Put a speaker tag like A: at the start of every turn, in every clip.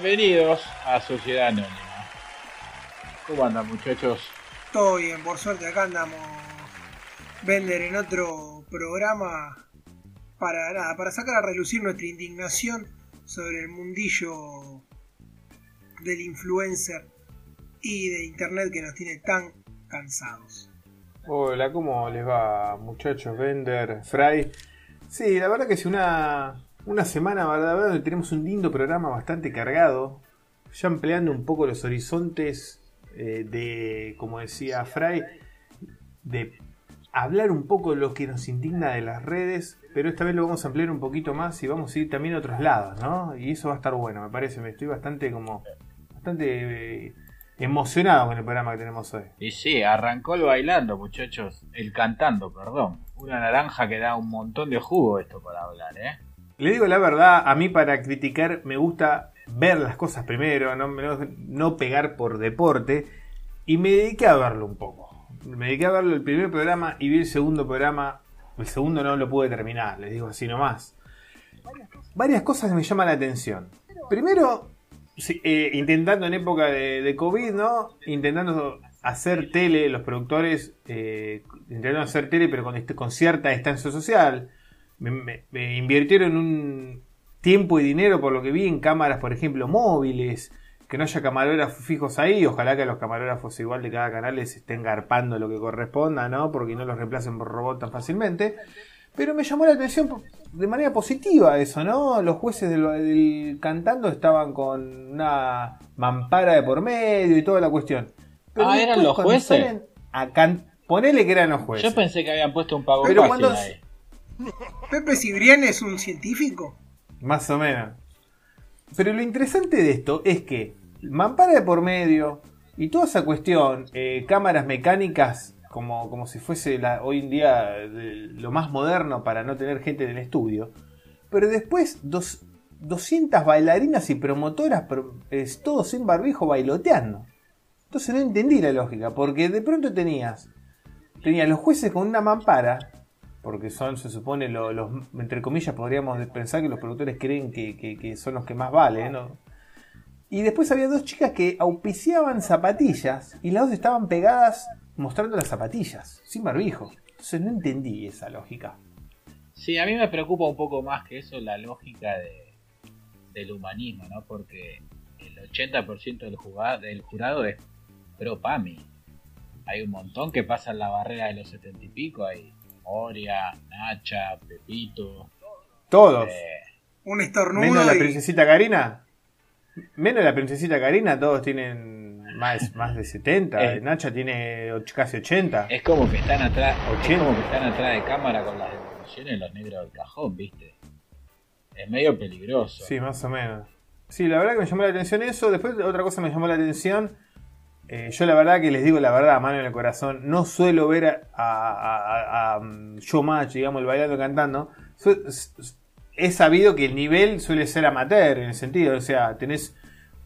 A: Bienvenidos a Sociedad Anónima. ¿Cómo andan muchachos?
B: Todo bien, por suerte acá andamos vender en otro programa para nada, para sacar a relucir nuestra indignación sobre el mundillo del influencer y de internet que nos tiene tan cansados.
C: Hola, ¿cómo les va muchachos? Bender, Fry. Sí, la verdad que es una, una semana, verdad, donde tenemos un lindo programa bastante cargado, ya ampliando un poco los horizontes eh, de, como decía Fry, de hablar un poco de lo que nos indigna de las redes, pero esta vez lo vamos a ampliar un poquito más y vamos a ir también a otros lados, ¿no? Y eso va a estar bueno, me parece, me estoy bastante como, bastante eh, emocionado con el programa que tenemos hoy.
A: Y sí, arrancó el bailando, muchachos, el cantando, perdón. Una naranja que da un montón de jugo esto para hablar, ¿eh?
C: Le digo la verdad, a mí para criticar me gusta ver las cosas primero, no, no, no pegar por deporte, y me dediqué a verlo un poco me dediqué a verlo el primer programa y vi el segundo programa. El segundo no lo pude terminar, les digo así nomás. Varias cosas me llaman la atención. Primero, eh, intentando en época de, COVID, ¿no? Intentando hacer tele, los productores, eh, hacer tele, pero con cierta distancia social. Me, me, invirtieron un tiempo y dinero, por lo que vi, en cámaras, por ejemplo, móviles que no haya camarógrafos fijos ahí, ojalá que los camarógrafos igual de cada canal les estén garpando lo que corresponda, ¿no? Porque no los reemplacen por robot tan fácilmente. Pero me llamó la atención de manera positiva eso, ¿no? Los jueces del, cantando estaban con una mampara de por medio y toda la cuestión.
A: ah, eran los jueces.
C: Ponele que eran los jueces.
A: Yo pensé que habían puesto un pago Pero cuando... ahí.
B: Pepe Cibrián es un científico.
C: Más o menos. Pero lo interesante de esto es que mampara de por medio y toda esa cuestión, eh, cámaras mecánicas como, como si fuese la, hoy en día lo más moderno para no tener gente en el estudio, pero después dos, 200 bailarinas y promotoras, todos sin barbijo bailoteando. Entonces no entendí la lógica, porque de pronto tenías, tenías los jueces con una mampara porque son, se supone, los, entre comillas, podríamos pensar que los productores creen que, son los que más valen, ¿no? Y después había dos chicas que auspiciaban zapatillas y las dos estaban pegadas mostrando las zapatillas, sin barbijo. Entonces no entendí esa lógica.
A: Sí, a mí me preocupa un poco más que eso la lógica de, del humanismo, ¿no? Porque el 80% del, jugado, del jurado es pro PAMI. Hay un montón que pasan la barrera de los 70 y pico ahí. Moria, Nacha, Pepito.
C: Todos.
B: Eh, un estornudo.
C: Menos la princesita Karina. Menos la princesita Karina, todos tienen más, más de 70. Eh. Nacha tiene casi 80.
A: Es como que están atrás, Es como que están atrás de cámara con las devoluciones los negros del cajón, ¿viste? Es medio peligroso.
C: Sí, más o menos. Sí, la verdad que me llamó la atención eso. Después otra cosa me llamó la atención eh, yo la verdad que les digo la verdad, mano en el corazón, no suelo ver a, a, a, mm, Showmatch, digamos, el bailando cantando. He sabido que el nivel suele ser amateur en el sentido, o sea, tenés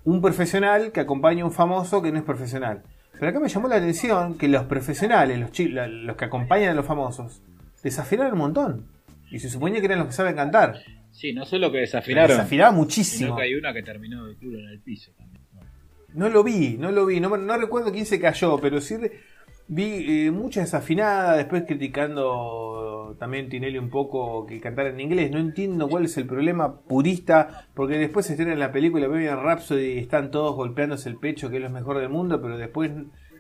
C: un profesional que acompaña a un famoso que no es profesional. Pero acá me llamó la atención que los profesionales, los, los que acompañan a los famosos, desafinaron un montón. Y se suponía que eran los que saben cantar.
A: Sí, no solo que desafinaron.
C: Desafinaron muchísimo.
A: Sino que hay una que terminó de culo en el piso.
C: No lo vi, no lo vi, no, recuerdo quién se cayó, pero sí vi eh, mucha desafinada, después criticando también Tinelli un poco que cantara en inglés. No entiendo cuál es el problema purista, porque después se estrena en la película Bohemian Rhapsody y están todos golpeándose el pecho, que es lo mejor del mundo, pero después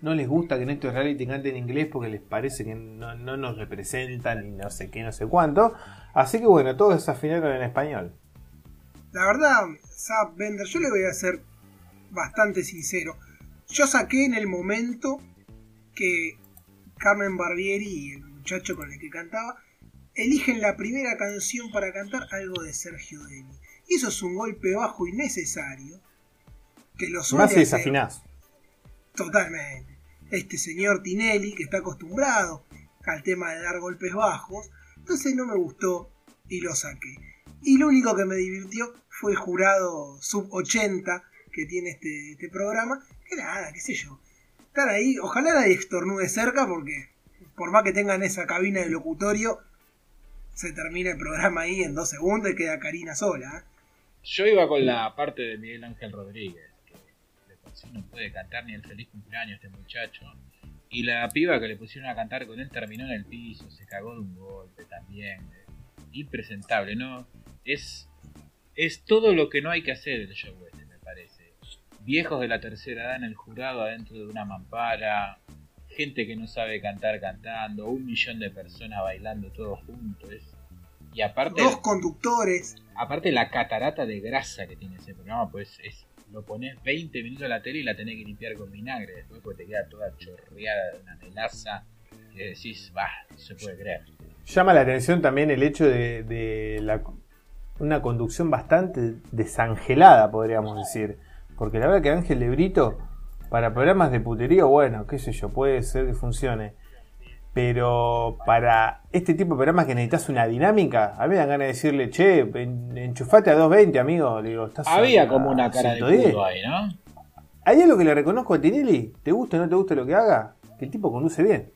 C: no les gusta que en estos reality canten en inglés porque les parece que no, no nos representan y no sé qué, no sé cuánto. Así que bueno, todos desafinaron en español.
B: La verdad, Zap Bender, yo le voy a hacer bastante sincero. Yo saqué en el momento que Carmen Barbieri y el muchacho con el que cantaba eligen la primera canción para cantar algo de Sergio Deni. Y eso es un golpe bajo innecesario. Que lo
C: Más si desafinás.
B: Totalmente. Este señor Tinelli, que está acostumbrado al tema de dar golpes bajos, entonces no me gustó y lo saqué. Y lo único que me divirtió fue el jurado sub 80 que tiene este, este programa, que nada, qué sé yo. Estar ahí, ojalá nadie estornude cerca porque por más que tengan esa cabina de locutorio, se termina el programa ahí en dos segundos y queda Karina sola. ¿eh?
A: Yo iba con la parte de Miguel Ángel Rodríguez, que de por sí no puede cantar ni el feliz cumpleaños este muchacho. Y la piba que le pusieron a cantar con él terminó en el piso, se cagó de un golpe también. Impresentable, ¿no? Es, es todo lo que no hay que hacer el show este. Viejos de la tercera edad en el jurado adentro de una mampara, gente que no sabe cantar cantando, un millón de personas bailando todos juntos. Y aparte.
B: Dos conductores.
A: Aparte la catarata de grasa que tiene ese programa, pues es. Lo pones 20 minutos a la tele y la tenés que limpiar con vinagre. Después pues te queda toda chorreada de una melaza. Y decís, va, no se puede creer.
C: Llama la atención también el hecho de, de la, una conducción bastante desangelada, podríamos decir. Porque la verdad que Ángel Lebrito para programas de puterío, bueno, qué sé yo, puede ser que funcione. Pero para este tipo de programas que necesitas una dinámica, a mí me dan ganas de decirle, che, enchufate a 220, amigo. Le digo,
A: ¿estás Había como una cara de culo ahí, ¿no?
C: Hay algo que le reconozco a Tinelli, te gusta o no te gusta lo que haga, que el tipo conduce bien.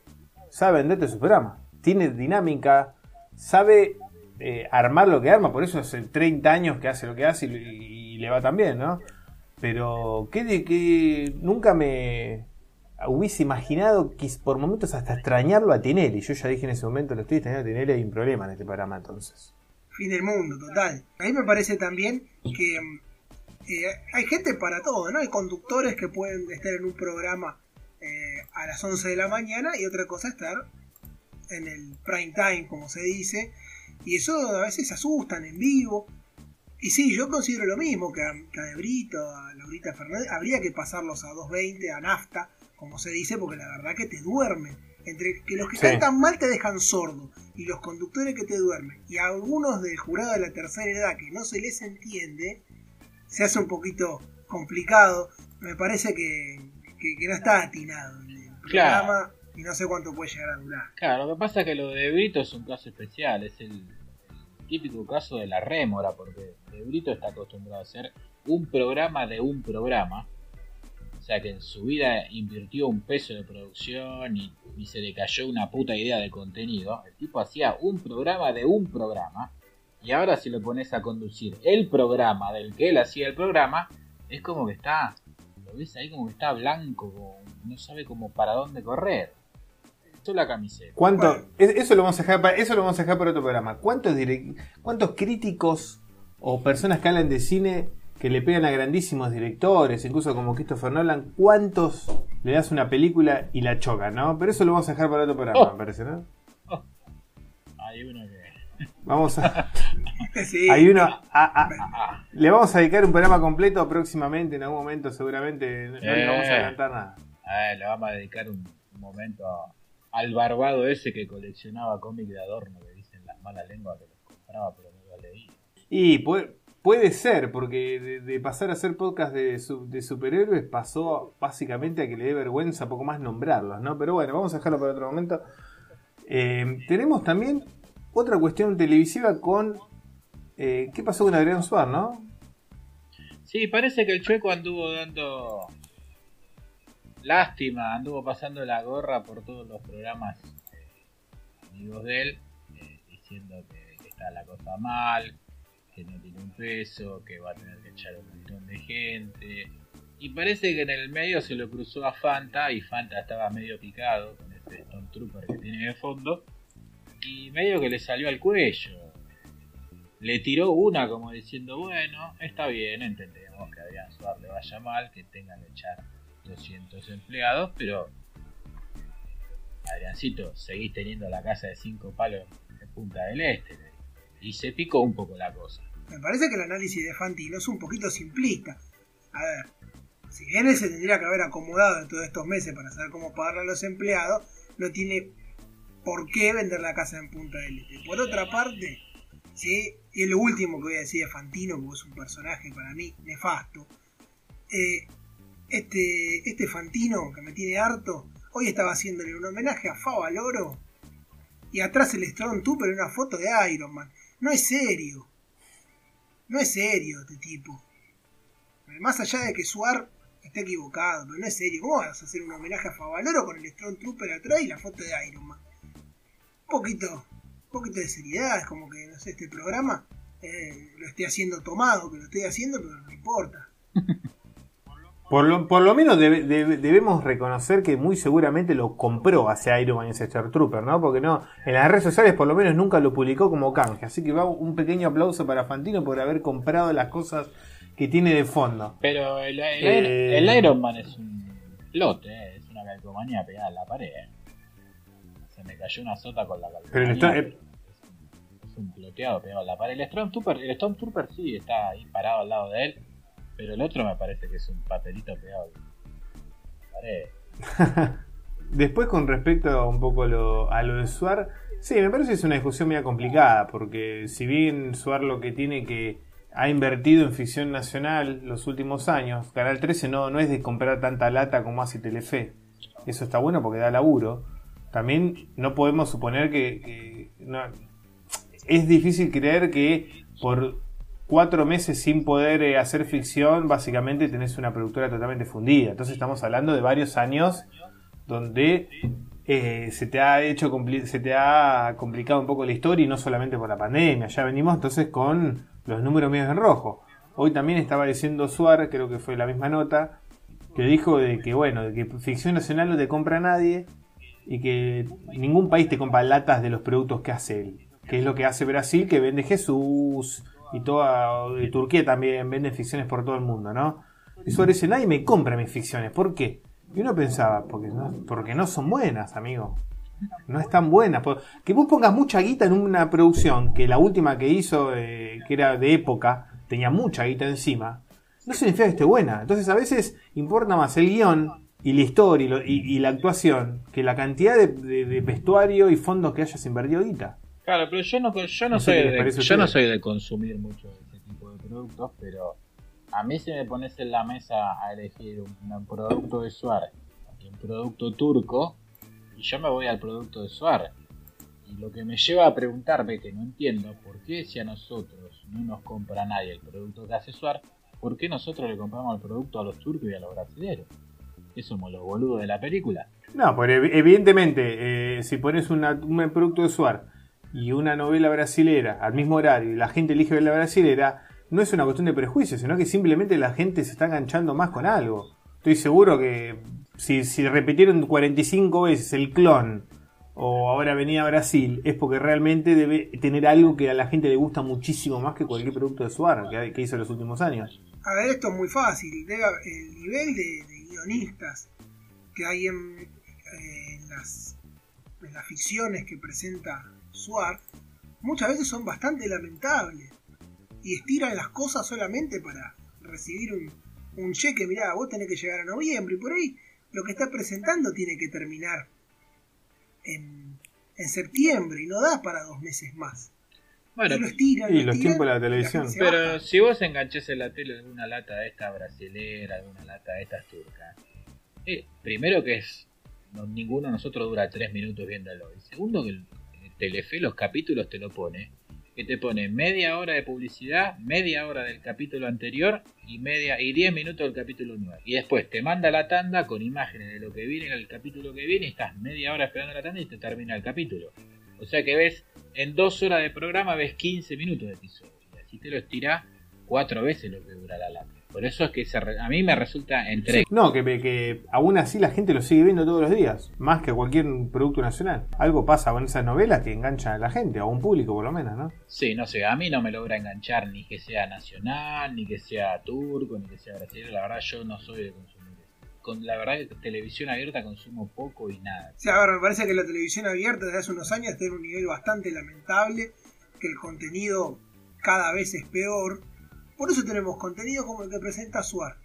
C: Sabe venderte su programa. Tiene dinámica, sabe eh, armar lo que arma, por eso hace 30 años que hace lo que hace y, y le va tan bien, ¿no? Pero que, de, que nunca me hubiese imaginado que por momentos hasta extrañarlo a Tinelli. Yo ya dije en ese momento, lo estoy extrañando a Tinelli, hay un problema en este programa entonces.
B: Fin del mundo, total. A mí me parece también que eh, hay gente para todo, ¿no? Hay conductores que pueden estar en un programa eh, a las 11 de la mañana y otra cosa estar en el prime time, como se dice. Y eso a veces asustan en vivo. Y sí, yo considero lo mismo que a, que a Debrito, a Laurita Fernández. Habría que pasarlos a 220, a nafta, como se dice, porque la verdad que te duermen. Entre que los que cantan mal te dejan sordo y los conductores que te duermen y algunos del jurado de la tercera edad que no se les entiende, se hace un poquito complicado. Me parece que, no está atinado el programa y no sé cuánto puede llegar a durar.
A: Claro, lo que pasa es que lo de Brito es un caso especial, es el típico caso de la rémora, porque De Brito está acostumbrado a hacer un programa de un programa. O sea que en su vida invirtió un peso de producción y, se le cayó una puta idea de contenido. El tipo hacía un programa de un programa. Y ahora si lo pones a conducir el programa del que él hacía el programa, es como que está, lo ves ahí como que está blanco, no sabe como para dónde correr la camiseta.
C: ¿Cuánto? Eso lo vamos a dejar para, eso lo vamos a dejar para otro programa. ¿Cuántos, ¿Cuántos críticos o personas que hablan de cine que le pegan a grandísimos directores, incluso como Christopher Nolan, cuántos le das una película y la chocan, ¿no? Pero eso lo vamos a dejar para otro programa, oh. me parece, ¿no?
A: Oh. Hay uno que.
C: Vamos a. Hay uno. A, le vamos a dedicar un programa completo próximamente, en algún momento, seguramente. No le vamos a eh. adelantar nada.
A: le vamos a dedicar un momento a al barbado ese que coleccionaba cómics de adorno, que dicen las malas lenguas que los compraba pero no los leía.
C: Y puede, puede ser, porque de, pasar a hacer podcast de, de, superhéroes pasó básicamente a que le dé vergüenza poco más nombrarlos, ¿no? Pero bueno, vamos a dejarlo para otro momento. Eh, tenemos también otra cuestión televisiva con... Eh, ¿Qué pasó con Adrián Suárez, no?
A: Sí, parece que el chueco anduvo dando lástima, anduvo pasando la gorra por todos los programas amigos de él, eh, diciendo que, está la cosa mal, que no tiene un peso, que va a tener que echar un montón de gente. Y parece que en el medio se lo cruzó a Fanta y Fanta estaba medio picado con este Stone Trooper que tiene de fondo. Y medio que le salió al cuello. Le tiró una como diciendo, bueno, está bien, entendemos que a Adrián Suárez le vaya mal, que tengan que echar 200 empleados, pero Adriancito, seguís teniendo la casa de cinco palos en Punta del Este. Y se picó un poco la cosa.
B: Me parece que el análisis de Fantino es un poquito simplista. A ver, si bien él se tendría que haber acomodado en todos estos meses para saber cómo pagarle a los empleados, no tiene por qué vender la casa en Punta del Este. Por otra parte, ¿sí? y es lo último que voy a decir de Fantino, porque es un personaje para mí nefasto. Eh, este, este Fantino que me tiene harto, hoy estaba haciéndole un homenaje a Fava Loro y atrás el Strong Trooper una foto de Iron Man. No es serio. No es serio este tipo. Más allá de que Suar está equivocado, pero no es serio. ¿Cómo vas a hacer un homenaje a Favaloro con el Strong Trooper atrás y la foto de Iron Man? Un poquito, un poquito de seriedad, es como que, no sé, este programa eh, lo esté haciendo tomado, que lo esté haciendo, pero no importa.
C: Por lo, por lo menos debe- debe- debemos reconocer que muy seguramente lo compró hacia Iron Man y ese Star Trooper, ¿no? Porque no, en las redes sociales por lo menos nunca lo publicó como canje. Así que va un pequeño aplauso para Fantino por haber comprado las cosas que tiene de fondo.
A: Pero el, el,
C: Eh.
A: el Iron Man es un lote, eh, es una calcomanía pegada a la pared. eh. Se me cayó una sota con la calcomanía.
C: Pero el Storm-
A: es, un, es un ploteado pegado a la pared. El Stormtrooper, el Stormtrooper sí está ahí parado al lado de él, pero el otro me parece que es un papelito pegado.
C: Después con respecto a un poco lo- a lo de Suar, sí, me parece que es una discusión media complicada, porque si bien Suar lo que tiene que ha invertido en ficción nacional los últimos años, Canal 13 no, no es de comprar tanta lata como hace Telefe. Eso está bueno porque da laburo. También no podemos suponer que, que no- es difícil creer que por cuatro meses sin poder eh, hacer ficción, básicamente tenés una productora totalmente fundida. Entonces estamos hablando de varios años donde eh, se te ha hecho se te ha complicado un poco la historia y no solamente por la pandemia. Ya venimos entonces con los números medios en rojo. Hoy también estaba diciendo Suar, creo que fue la misma nota, que dijo de que bueno, de que ficción nacional no te compra nadie y que ningún país te compra latas de los productos que hace él. Que es lo que hace Brasil, que vende Jesús y toda y Turquía también vende ficciones por todo el mundo, ¿no? Y Suárez dice, nadie me compra mis ficciones, ¿por qué? Y uno pensaba, porque no, porque no son buenas, amigo. No están buenas. Que vos pongas mucha guita en una producción, que la última que hizo, eh, que era de época, tenía mucha guita encima, no significa que esté buena. Entonces a veces importa más el guion y la historia y, lo- y- la actuación que la cantidad de, de- de vestuario y fondos que hayas invertido guita.
A: Claro, pero yo no, yo no
C: No sé
A: soy de, yo no soy de consumir mucho de ese tipo de productos, pero a mí si me pones en la mesa a elegir un, un producto de Suar y un producto turco, y yo me voy al producto de Suar. Y lo que me lleva a preguntarme, que no entiendo, ¿por qué si a nosotros no nos compra nadie el producto que hace Suar, ¿por qué nosotros le compramos el producto a los turcos y a los brasileños? ¿Que somos los boludos de la película?
C: No, pues ev- evidentemente, eh, si pones una- un producto de Suar y una novela brasilera al mismo horario y la gente elige ver la brasilera, no es una cuestión de prejuicio, sino que simplemente la gente se está enganchando más con algo. Estoy seguro que si, si repitieron 45 veces el clon o ahora venía a Brasil, es porque realmente debe tener algo que a la gente le gusta muchísimo más que cualquier producto de Suar que, que hizo en los últimos años.
B: A ver, esto es muy fácil. El nivel de, guionistas que hay en las ficciones que presenta Muchas veces son bastante lamentables. Y estiran las cosas solamente para recibir un, un cheque. Mirá, vos tenés que llegar a noviembre y por ahí lo que está presentando tiene que terminar en, en septiembre y no da para dos meses más.
A: Bueno,
B: y lo estiran,
C: y
B: lo
C: los tiempos de la televisión.
A: Pero
B: baja.
A: si vos enganches en la tele alguna lata de esta brasilera, alguna lata de estas turcas, eh, primero que es, no- ninguno de nosotros dura tres minutos viéndolo. Y segundo que Telefe los capítulos te lo pone, que te pone media hora de publicidad, media hora del capítulo anterior y media y 10 minutos del capítulo nuevo. Y después te manda la tanda con imágenes de lo que viene en el capítulo que viene y estás media hora esperando la tanda y te termina el capítulo. O sea que ves, en dos horas de programa ves 15 minutos de episodio. Y así te lo estirás cuatro veces lo que dura la lata. Por eso es que se re- a mí me resulta entre...
C: No, que, que aún así la gente lo sigue viendo todos los días, más que cualquier producto nacional. Algo pasa con esas novelas que enganchan a la gente, a un público por lo menos, ¿no?
A: Sí, no sé, a mí no me logra enganchar ni que sea nacional, ni que sea turco, ni que sea brasileño. La verdad yo no soy de consumir. Con, la verdad que televisión abierta consumo poco y nada.
B: Sí, a ver, me parece que la televisión abierta desde hace unos años está en un nivel bastante lamentable, que el contenido cada vez es peor. Por eso tenemos contenido como el que presenta Suar,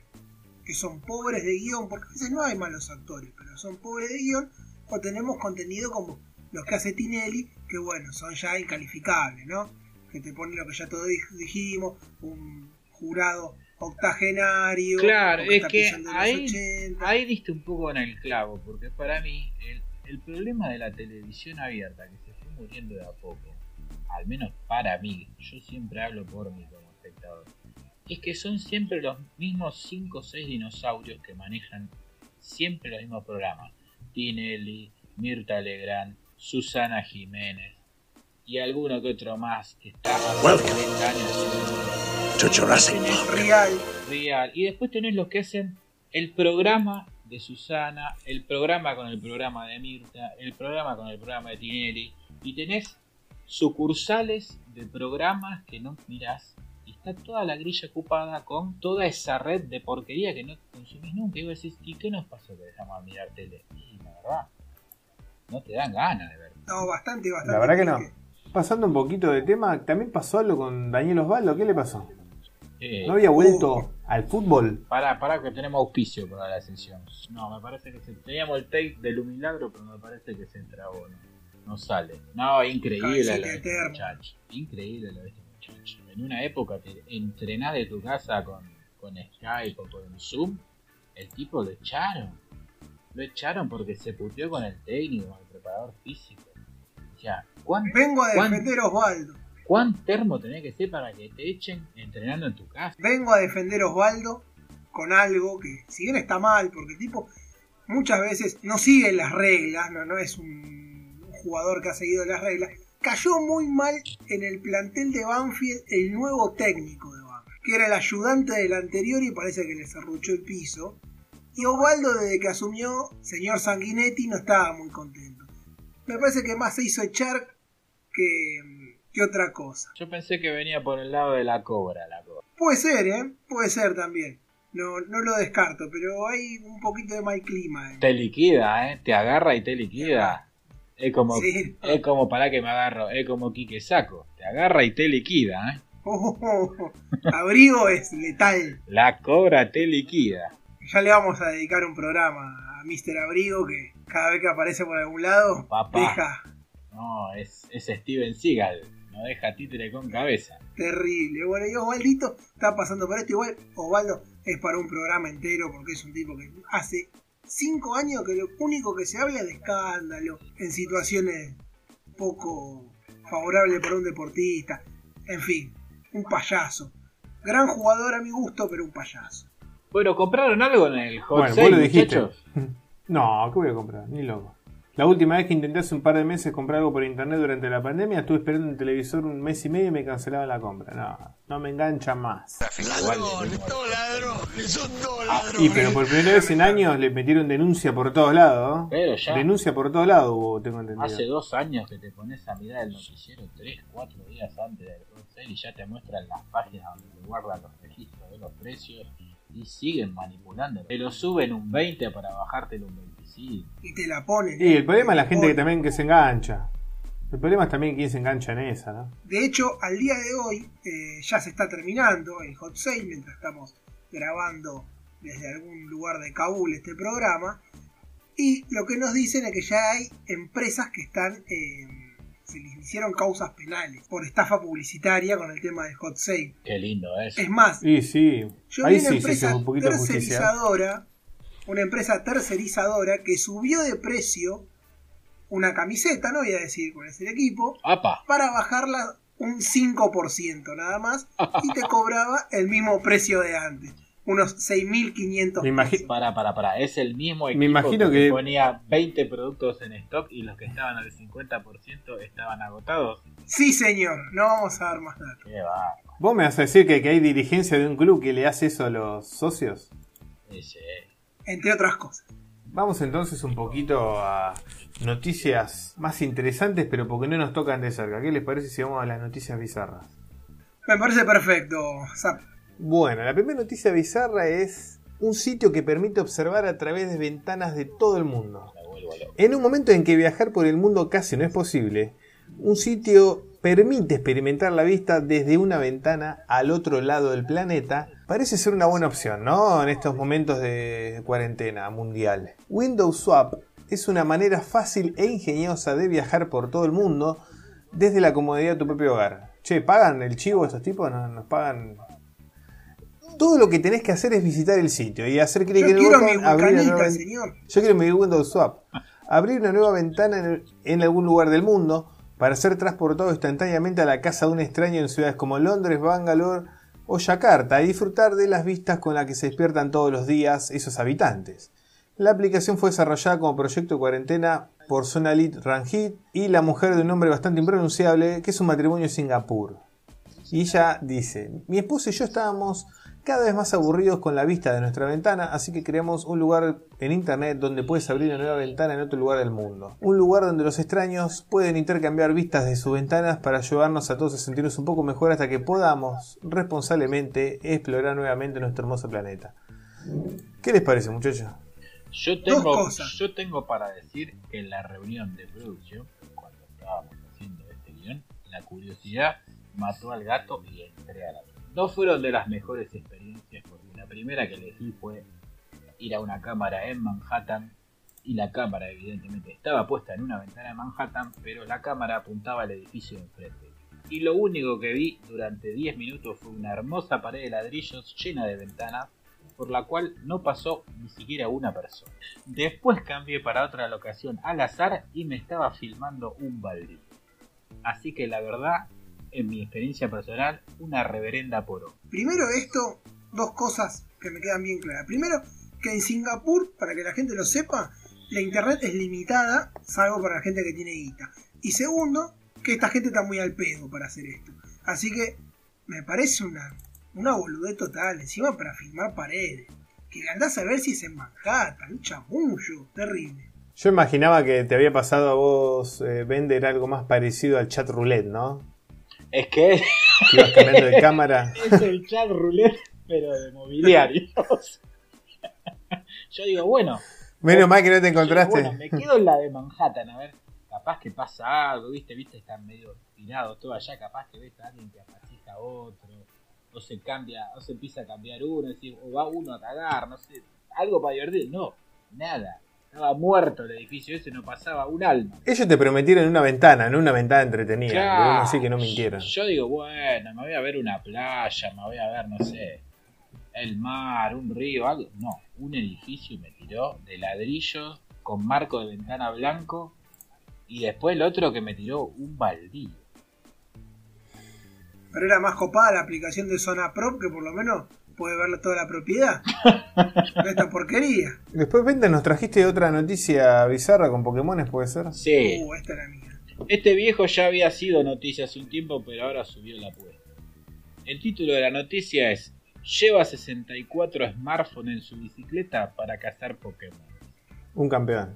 B: que son pobres de guion, porque a veces no hay malos actores, pero son pobres de guion, o tenemos contenido como los que hace Tinelli, que bueno, son ya incalificables, ¿no? Que te ponen lo que ya todos dij- dijimos, un jurado octogenario,
A: Claro,
B: que
A: es que ahí,
B: 80.
A: ahí diste un poco en el clavo, porque para mí el, el problema de la televisión abierta, que se fue muriendo de a poco, al menos para mí, yo siempre hablo por mí como espectador, es que son siempre los mismos 5 o 6 dinosaurios que manejan siempre los mismos programas. Tinelli, Mirta Legrand, Susana Jiménez. y alguno que otro más que está hace
D: Welcome.
A: 40 años.
B: Real.
A: real. Y después tenés los que hacen el programa de Susana, el programa con el programa de Mirta, el programa con el programa de Tinelli. Y tenés sucursales de programas que no mirás. Está toda la grilla ocupada con toda esa red de porquería que no consumís nunca. Y vos decís, ¿y qué nos pasó que dejamos de mirar tele? Y la verdad, no te dan ganas de ver.
B: No, bastante, bastante.
C: La verdad que no. Pasando un poquito de tema, también pasó algo con Daniel Osvaldo. ¿Qué le pasó?
A: Eh,
C: ¿No había vuelto al fútbol?
A: Pará, pará que tenemos auspicio para la sesión. No, me parece que se... teníamos el take de un milagro, pero me parece que se entrabó. No, no sale. No, increíble
B: eterna.
A: muchacho. Increíble este muchacho. En una época te entrenás de tu casa con, con Skype o con Zoom, el tipo lo echaron. Lo echaron porque se puteó con el técnico, el preparador físico. O sea, ¿cuán,
B: Vengo a defender a Osvaldo.
A: cuán termo tenés que ser para que te echen entrenando en tu casa?
B: Vengo a defender a Osvaldo con algo que, si bien está mal, porque el tipo muchas veces no sigue las reglas, no, no es un jugador que ha seguido las reglas, cayó muy mal en el plantel de Banfield el nuevo técnico de Banfield, que era el ayudante del anterior y parece que le cerruchó el piso. Y Osvaldo, desde que asumió, señor Sanguinetti, no estaba muy contento. Me parece que más se hizo echar que, que otra cosa.
A: Yo pensé que venía por el lado de la cobra, la cobra.
B: Puede ser, ¿eh? Puede ser también. No, no lo descarto, pero hay un poquito de mal clima. ¿eh?
A: Te liquida, ¿eh? Te agarra y te liquida. Es como,
B: Sí.
A: es como, para que me agarro, es como Quique Saco. Te agarra y te liquida, ¿eh?
B: Oh, oh, oh. Abrigo es letal.
A: La cobra te liquida.
B: Ya le vamos a dedicar un programa a Mr. Abrigo que cada vez que aparece por algún lado
A: Papá.
B: deja
A: No, es, es Steven Seagal. No deja títere con cabeza.
B: terrible. Bueno, y Osvaldito está pasando por esto. Igual Osvaldo es para un programa entero porque es un tipo que hace cinco años que lo único que se habla es de escándalo en situaciones poco favorables para un deportista. En fin, un payaso. Gran jugador a mi gusto, pero un payaso.
A: Bueno, ¿compraron algo en el hot
C: Bueno,
A: sale,
C: vos lo dijiste.
A: muchachos?
C: No, ¿qué voy a comprar? Ni loco. La última vez que intenté hace un par de meses comprar algo por internet durante la pandemia, estuve esperando un televisor un mes y medio y me cancelaban la compra. No, no me engancha más.
D: Ladrones, todos ladrones, son todos
C: Y
D: ladrones.
C: pero por primera vez en años le metieron denuncia por todos lados.
A: Pero ya
C: Denuncia por todos lados hubo, tengo entendido.
A: hace dos años que te pones a mirar el noticiero, tres, cuatro días antes del sale y ya te muestran las páginas donde guardan los registros de los precios y siguen manipulando. Te lo suben un 20 para bajártelo un 25.
B: Y te la ponen.
C: Y el problema es la gente que también que se engancha. El problema es también quién se engancha en esa, ¿no?
B: De hecho, al día de hoy eh, ya se está terminando el hot sale mientras estamos grabando desde algún lugar de Kabul este programa. Y lo que nos dicen es que ya hay empresas que están, eh, se les hicieron causas penales por estafa publicitaria con el tema del hot sale.
A: Qué lindo es.
B: Es más,
C: Y sí,
B: yo
C: ahí
B: vi una
C: sí
B: empresa tercerizadora, una empresa tercerizadora que subió de precio una camiseta, no voy a decir cuál es el equipo,
A: ¡Apa!
B: para bajarla un 5% nada más y te cobraba el mismo precio de antes, unos 6.500
C: Me imagino-
A: Para, para, para. Es el mismo equipo
C: Me imagino
A: que,
C: que-
A: ponía 20 productos en stock y los que estaban al 50% estaban agotados.
B: Sí, señor, no vamos a dar más datos.
A: Qué va.
C: ¿Vos me vas a decir que, que hay dirigencia de un club que le hace eso a los socios?
A: Ese.
B: Entre otras cosas.
C: Vamos entonces un poquito a noticias más interesantes, pero porque no nos tocan de cerca. ¿Qué les parece si vamos a las noticias bizarras?
B: Me parece perfecto, Zap.
C: Bueno, la primera noticia bizarra es un sitio que permite observar a través de ventanas de todo el mundo. En un momento en que viajar por el mundo casi no es posible, un sitio permite experimentar la vista desde una ventana al otro lado del planeta. Parece ser una buena opción, ¿no? En estos momentos de cuarentena mundial. Windows Swap es una manera fácil e ingeniosa de viajar por todo el mundo desde la comodidad de tu propio hogar. Che, ¿pagan el chivo estos tipos? ¿Nos, nos pagan? Todo lo que tenés que hacer es visitar el sitio y hacer clic en el
B: mi
C: botón, abrir
B: vulcanita,
C: nueva-
B: señor.
C: yo quiero mi Windows Swap. Abrir una nueva ventana en, en algún lugar del mundo para ser transportado instantáneamente a la casa de un extraño en ciudades como Londres, Bangalore o Yakarta y disfrutar de las vistas con las que se despiertan todos los días esos habitantes. La aplicación fue desarrollada como proyecto de cuarentena por Sonalit Ranjit y la mujer de un nombre bastante impronunciable, que es un matrimonio en Singapur. Y ella dice, mi esposo y yo estábamos cada vez más aburridos con la vista de nuestra ventana, así que creamos un lugar en internet donde puedes abrir una nueva ventana en otro lugar del mundo. Un lugar donde los extraños pueden intercambiar vistas de sus ventanas para ayudarnos a todos a sentirnos un poco mejor hasta que podamos responsablemente explorar nuevamente nuestro hermoso planeta. ¿Qué les parece, muchachos?
A: Yo tengo, yo tengo para decir que en la reunión de producción, cuando estábamos haciendo este guion, la curiosidad mató al gato y entré a la no fueron de las mejores experiencias porque la primera que elegí fue ir a una cámara en Manhattan y la cámara evidentemente estaba puesta en una ventana de Manhattan pero la cámara apuntaba al edificio de enfrente y lo único que vi durante 10 minutos fue una hermosa pared de ladrillos llena de ventanas por la cual no pasó ni siquiera una persona. Después cambié para otra locación al azar y me estaba filmando un baldío. Así que la verdad en mi experiencia personal, una reverenda poro.
B: Primero esto, dos cosas que me quedan bien claras. Primero, que en Singapur, para que la gente lo sepa, la internet es limitada, salvo para la gente que tiene guita. Y segundo, que esta gente está muy al pedo para hacer esto. Así que me parece una, una boludez total, encima para filmar paredes. Que andás a ver si es en Manhattan, un chamullo, terrible.
C: Yo imaginaba que te había pasado a vos eh, vender algo más parecido al chat roulette, ¿no?
A: Es que.
C: cambiando de cámara.
A: Es el chat roulette, pero de mobiliarios. Yo digo, bueno.
C: Menos mal que no te encontraste.
A: bueno, me quedo en la de Manhattan, a ver. Capaz que pasa algo, viste, viste, están medio tirados todo allá. Capaz que ves a alguien que apacita a otro. O se cambia, o se empieza a cambiar uno, o va uno a cagar, no sé. Algo para divertir. No, nada. Estaba muerto el edificio ese, no pasaba un alma.
C: Ellos te prometieron una ventana, no una ventana entretenida. así que no mintieron.
A: Yo digo, bueno, me voy a ver una playa, me voy a ver, no sé, el mar, un río, algo. No, un edificio me tiró de ladrillo con marco de ventana blanco y después el otro que me tiró un baldío.
B: Pero era más copada la aplicación de Zona Pro que por lo menos puede ver toda la propiedad de esta porquería.
C: Después, Vente, nos trajiste otra noticia bizarra con Pokémones, ¿puede ser?
A: Sí.
B: Uh, esta era mía.
A: Este viejo ya había sido noticia hace un tiempo, pero ahora subió la apuesta. El título de la noticia es Lleva 64 smartphones en su bicicleta para cazar Pokémon.
C: Un campeón.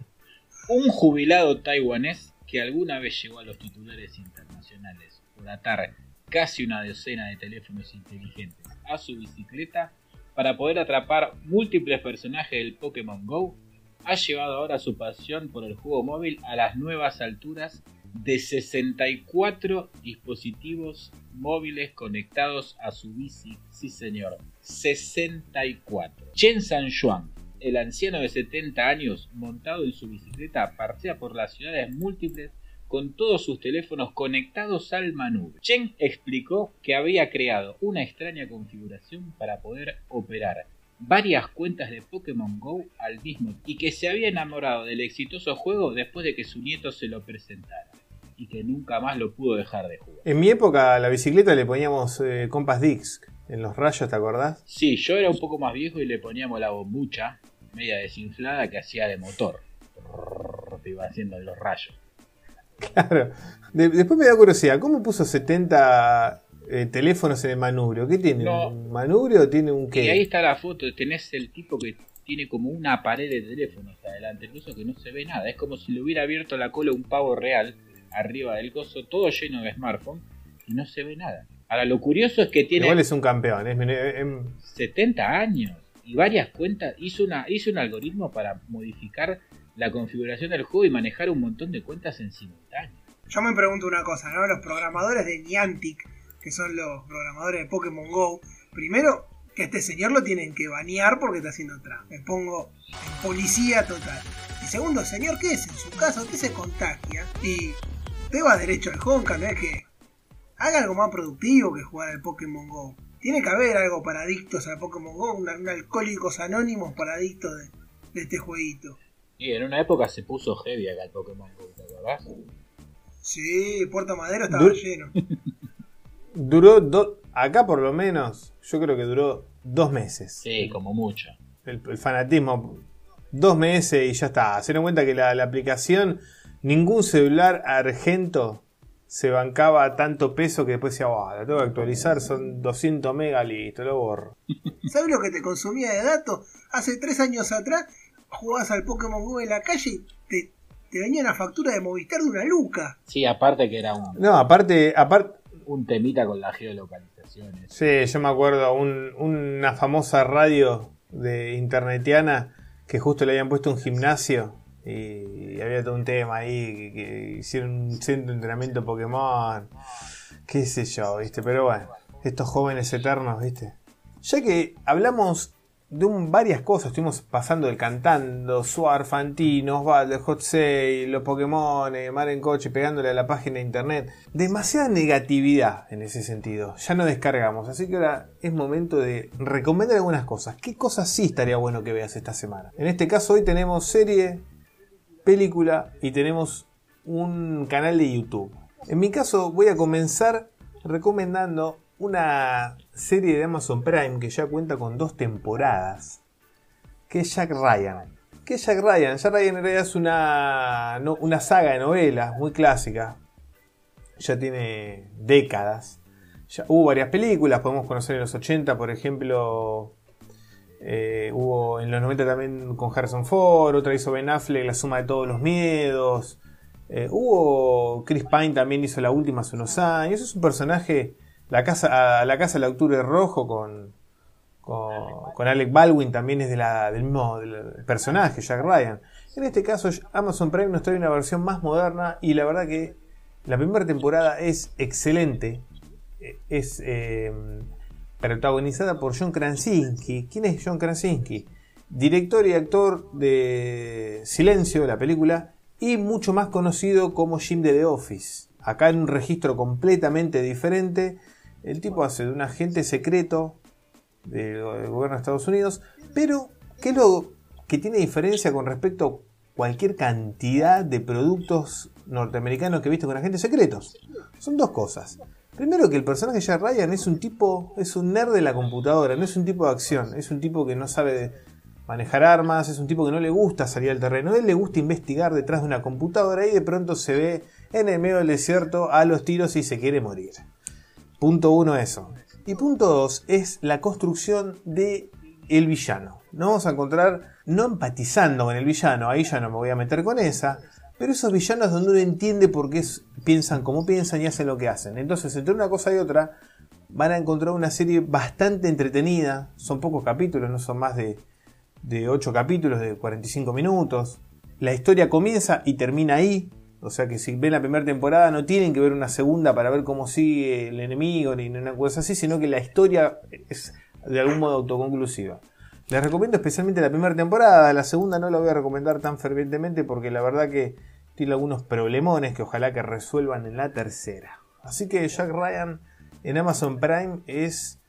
A: Un jubilado taiwanés que alguna vez llegó a los titulares internacionales por atar casi una docena de teléfonos inteligentes a su bicicleta para poder atrapar múltiples personajes del Pokémon Go, ha llevado ahora su pasión por el juego móvil a las nuevas alturas de 64 dispositivos móviles conectados a su bici. Sí, señor, 64. Chen Sanjuan, el anciano de 70 años montado en su bicicleta, pasea por las ciudades múltiples con todos sus teléfonos conectados al manubrio. Chen explicó que había creado una extraña configuración para poder operar varias cuentas de Pokémon Go al mismo tiempo y que se había enamorado del exitoso juego después de que su nieto se lo presentara y que nunca más lo pudo dejar de jugar.
C: En mi época a la bicicleta le poníamos eh, Compass Disc en los rayos, ¿te acordás?
A: Sí, yo era un poco más viejo y le poníamos la bombucha media desinflada que hacía de motor. Iba haciendo los rayos.
C: Claro. después me da curiosidad, ¿cómo puso 70 eh, teléfonos en el manubrio? ¿Qué tiene? ¿Un manubrio o tiene un qué?
A: Y ahí está la foto, tenés el tipo que tiene como una pared de teléfonos adelante, incluso que no se ve nada. Es como si le hubiera abierto la cola un pavo real arriba del coso, todo lleno de smartphone, y no se ve nada. Ahora, lo curioso es que tiene.
C: Igual es un campeón, es,
A: 70 años y varias cuentas. Hizo, una, hizo un algoritmo para modificar la configuración del juego y manejar un montón de cuentas en simultáneo.
B: Yo me pregunto una cosa, ¿no? Los programadores de Niantic, que son los programadores de Pokémon Go, primero que este señor lo tienen que banear porque está haciendo trap. Me pongo en policía total. Y segundo, señor, ¿qué es en su casa? Usted se contagia y te va derecho al Honka, ¿no es que haga algo más productivo que jugar al Pokémon Go? Tiene que haber algo para adictos al Pokémon Go, un, alcohólicos anónimos para adictos de este jueguito.
A: Y en una época se puso heavy acá el Pokémon Go, ¿te acordás?
B: Sí, Puerto Madero estaba lleno.
C: Duró dos, acá por lo menos, yo creo que duró dos meses.
A: Sí, como mucho.
C: El, fanatismo, dos meses y ya está. Se en cuenta que la, aplicación ningún celular argento se bancaba tanto peso que después decía, oh, la tengo que actualizar, son 200 megas, listo, lo borro.
B: ¿Sabes lo que te consumía de datos? Hace tres años atrás jugabas al Pokémon Go en la calle y te, te venía una factura de Movistar de una luca.
A: Sí, aparte que era un,
C: No, aparte, aparte,
A: un temita con la geolocalización. eso.
C: sí, yo me acuerdo, un- una famosa radio de internetiana que justo le habían puesto un gimnasio y había todo un tema ahí, que, que hicieron un centro de entrenamiento Pokémon, qué sé yo, viste, pero bueno, estos jóvenes eternos, viste. Ya que hablamos de un, varias cosas, estuvimos pasando del cantando, Suar, Fantino, Osvaldo, Hot Sale, los Pokémon, eh, Mar en Coche, pegándole a la página de internet. Demasiada negatividad en ese sentido. Ya no descargamos, así que ahora es momento de recomendar algunas cosas. ¿Qué cosas sí estaría bueno que veas esta semana? En este caso hoy tenemos serie, película y tenemos un canal de YouTube. En mi caso voy a comenzar recomendando una serie de Amazon Prime que ya cuenta con dos temporadas, que es Jack Ryan. ¿Qué es Jack Ryan? Jack Ryan en es una, una saga de novelas muy clásica. Ya tiene décadas. Hubo varias películas, podemos conocer en los 80, por ejemplo, eh, hubo en los 90 también con Harrison Ford, otra hizo Ben Affleck, La suma de todos los miedos. Eh, hubo Chris Pine también hizo la última hace unos años. Es un personaje, la casa, a la casa del octubre rojo con, con, Alec Baldwin también es de la, del mismo del personaje, Jack Ryan. En este caso Amazon Prime nos trae una versión más moderna y la verdad que la primera temporada es excelente. Eh, Es eh, protagonizada por John Krasinski. ¿Quién es John Krasinski? Director y actor de Silencio, la película, y mucho más conocido como Jim de The Office. Acá en un registro completamente diferente. El tipo hace de un agente secreto del gobierno de Estados Unidos, pero ¿qué es lo que tiene diferencia con respecto a cualquier cantidad de productos norteamericanos que he visto con agentes secretos? Son dos cosas. Primero que el personaje Jack Ryan es un tipo, es un nerd de la computadora, no es un tipo de acción, es un tipo que no sabe manejar armas, es un tipo que no le gusta salir al terreno, a él le gusta investigar detrás de una computadora y de pronto se ve en el medio del desierto a los tiros y se quiere morir. Punto uno eso. Y punto dos es la construcción de el villano. Nos vamos a encontrar no empatizando con el villano, ahí ya no me voy a meter con esa, pero esos villanos donde uno entiende por qué piensan como piensan y hacen lo que hacen. Entonces, entre una cosa y otra, van a encontrar una serie bastante entretenida. Son pocos capítulos, no son más de, de 8 capítulos de 45 minutos. La historia comienza y termina ahí. O sea que si ven la primera temporada no tienen que ver una segunda para ver cómo sigue el enemigo ni una cosa así, sino que la historia es de algún modo autoconclusiva. Les recomiendo especialmente la primera temporada, la segunda no la voy a recomendar tan fervientemente porque la verdad que tiene algunos problemones que ojalá que resuelvan en la tercera. Así que Jack Ryan en Amazon Prime es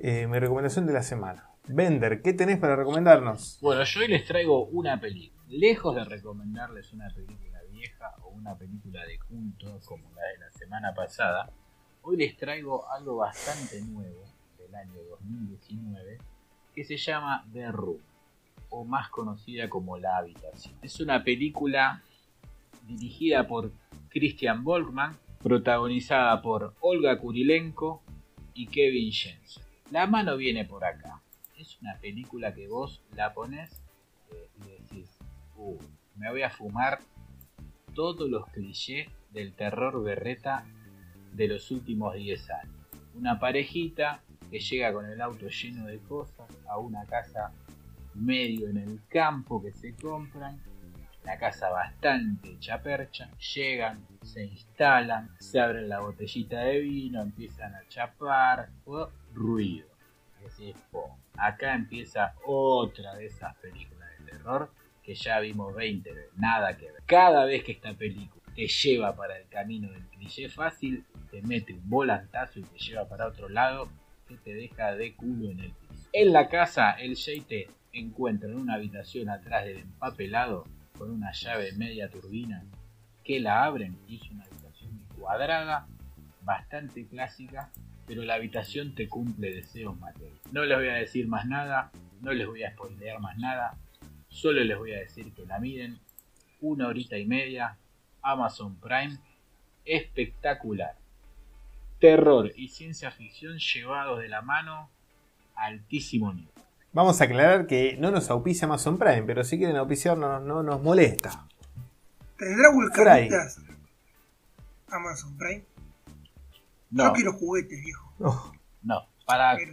C: eh, mi recomendación de la semana. Bender, ¿qué tenés para recomendarnos?
A: Bueno, yo hoy les traigo una película. Lejos de recomendarles una película vieja o una película de culto como la de la semana pasada, hoy les traigo algo bastante nuevo del año 2019 que se llama The Room, o más conocida como La Habitación. Es una película dirigida por Christian Volkmann, protagonizada por Olga Kurilenko y Kevin Jensen. La mano viene por acá. Es una película que vos la pones eh, y decís, "Uh, me voy a fumar todos los clichés del terror berreta de los últimos 10 años. Una parejita que llega con el auto lleno de cosas a una casa medio en el campo que se compran. La casa bastante hecha percha. Llegan, se instalan, se abren la botellita de vino, empiezan a chapar. oh, ruido. Decís, "Po". Acá empieza otra de esas películas de terror que ya vimos 20 veces. Nada que ver. Cada vez que esta película te lleva para el camino del cliché fácil, te mete un volantazo y te lleva para otro lado que te deja de culo en el piso. En la casa, el JT encuentra en una habitación atrás del empapelado con una llave media turbina que la abren y es una habitación cuadrada, bastante clásica, pero la habitación te cumple deseos materiales. No les voy a decir más nada, no les voy a spoilear más nada, solo les voy a decir que la miden una horita y media Amazon Prime, espectacular. Terror y ciencia ficción llevados de la mano altísimo nivel.
C: Vamos a aclarar que no nos auspicia Amazon Prime, pero si quieren auspiciarnos no nos molesta.
B: ¿Tendrá vulcanitas Amazon Prime?
A: No,
B: Yo quiero juguetes, viejo.
A: No.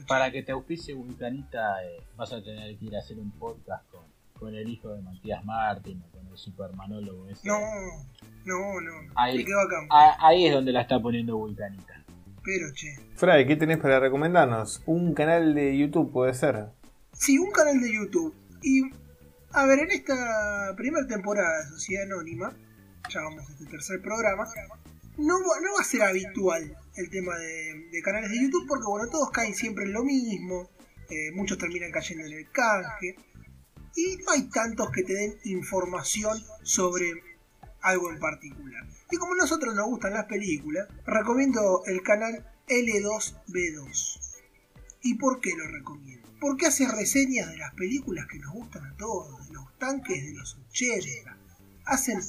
A: Para, que te auspicie Vulcanita eh, vas a tener que ir a hacer un podcast con, con el hijo de Matías Martín o con el supermanólogo ese.
B: No, no, no.
A: Ahí.
B: Me quedo acá.
A: Ah, ahí es donde la está poniendo Vulcanita.
B: Pero, che.
C: Fray, ¿qué tenés para recomendarnos? Un canal de YouTube puede ser.
B: Sí, un canal de YouTube. Y, a ver, en esta primera temporada de Sociedad Anónima, ya vamos a este tercer programa, no, va- no va a ser habitual el tema de, de canales de YouTube porque, bueno, todos caen siempre en lo mismo, eh, muchos terminan cayendo en el canje, y no hay tantos que te den información sobre algo en particular. Y como a nosotros nos gustan las películas, recomiendo el canal L2B2. ¿Y por qué lo recomiendo? Porque hace reseñas de las películas que nos gustan a todos, de los tanques de los 80. Hacen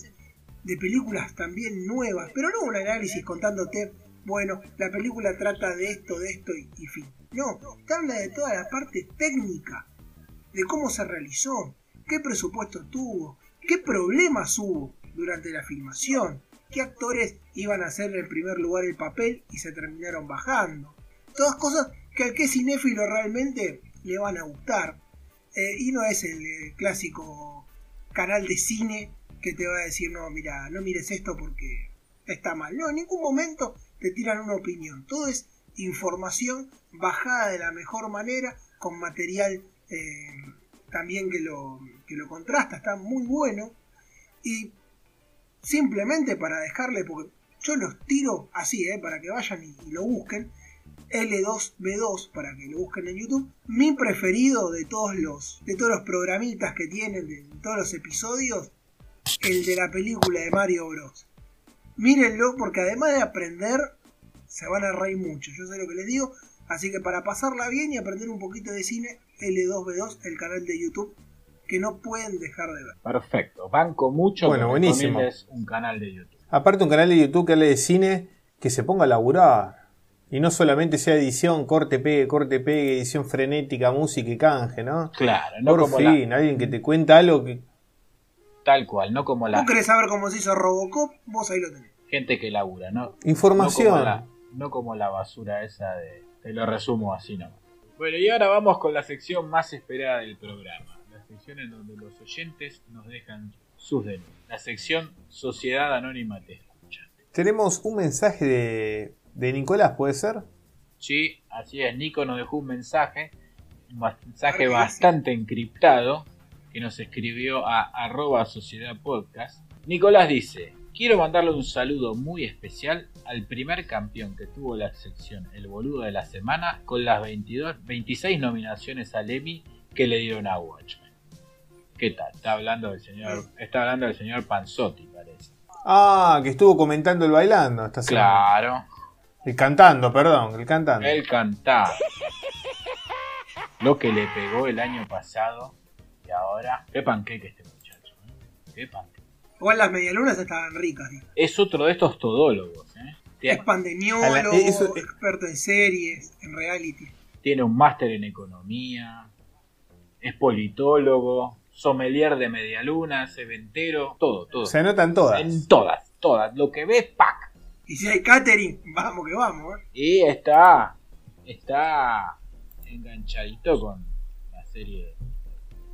B: de películas también nuevas, pero no un análisis contándote, bueno, la película trata de esto, de esto y, y fin. No, te habla de toda la parte técnica, de cómo se realizó, qué presupuesto tuvo, qué problemas hubo durante la filmación, qué actores iban a hacer en primer lugar el papel y se terminaron bajando. Todas cosas que al que cinéfilo realmente le van a gustar. Eh, y no es el eh, clásico canal de cine que te va a decir, no, mira, no mires esto porque está mal. No, en ningún momento te tiran una opinión. Todo es información bajada de la mejor manera, con material eh, también que lo, que lo contrasta, está muy bueno. Y simplemente para dejarle, porque yo los tiro así, eh, para que vayan y, lo busquen. L2B2 para que lo busquen en YouTube. Mi preferido de todos los de todos los programitas que tienen de todos los episodios, el de la película de Mario Bros. Mírenlo porque además de aprender se van a reír mucho. Yo sé lo que les digo, así que para pasarla bien y aprender un poquito de cine, L2B2, el canal de YouTube que no pueden dejar de ver.
A: Perfecto. Banco mucho
C: Bueno, buenísimo.
A: recomiendes un canal de YouTube.
C: Aparte un canal de YouTube que hable de cine que se ponga a laburar. Y no solamente sea edición, corte, pegue, corte, pegue, edición frenética, música y canje, ¿no?
A: Claro, no
C: Por
A: como la-
C: fin, alguien que te cuenta algo que...
A: tal cual, no como la
B: ¿Vos querés saber cómo se hizo Robocop? Vos ahí lo tenés.
A: gente que labura, ¿no?
C: Información.
A: No como, la, no como la basura esa de... Te lo resumo así nomás. Bueno, y ahora vamos con la sección más esperada del programa. La sección en donde los oyentes nos dejan sus denuncias. La sección Sociedad Anónima Te Escucha.
C: Tenemos un mensaje de, de Nicolás, ¿puede ser?
A: Sí, así es. Nico nos dejó un mensaje, un mensaje bastante encriptado, que nos escribió a arroba sociedad podcast. Nicolás dice, quiero mandarle un saludo muy especial al primer campeón que tuvo la sección El Boludo de la Semana con las 22, 26 nominaciones al Emmy que le dieron a Watchmen. ¿Qué tal? Está hablando del señor, está hablando del señor Panzotti, parece.
C: Ah, que estuvo comentando el bailando esta semana.
A: Claro,
C: El cantando, perdón, el cantando.
A: Él cantaba. Lo que le pegó el año pasado y ahora. Qué panqueque este muchacho. ¿eh? Qué panqueque.
B: Igual las medialunas estaban ricas. ¿sí?
A: Es otro de estos todólogos. ¿eh?
B: Es
A: Tiene,
B: pandemiólogo,
C: la- eso-
B: experto en series, en reality.
A: tiene un máster en economía. Es politólogo. Sommelier de medialunas. Eventero. Todo, todo.
C: Se anotan todas.
A: En todas, todas. Lo que ves, ¡pac!
B: Y si hay catering, vamos que vamos. ¿eh?
A: Y está. Está enganchadito con la serie.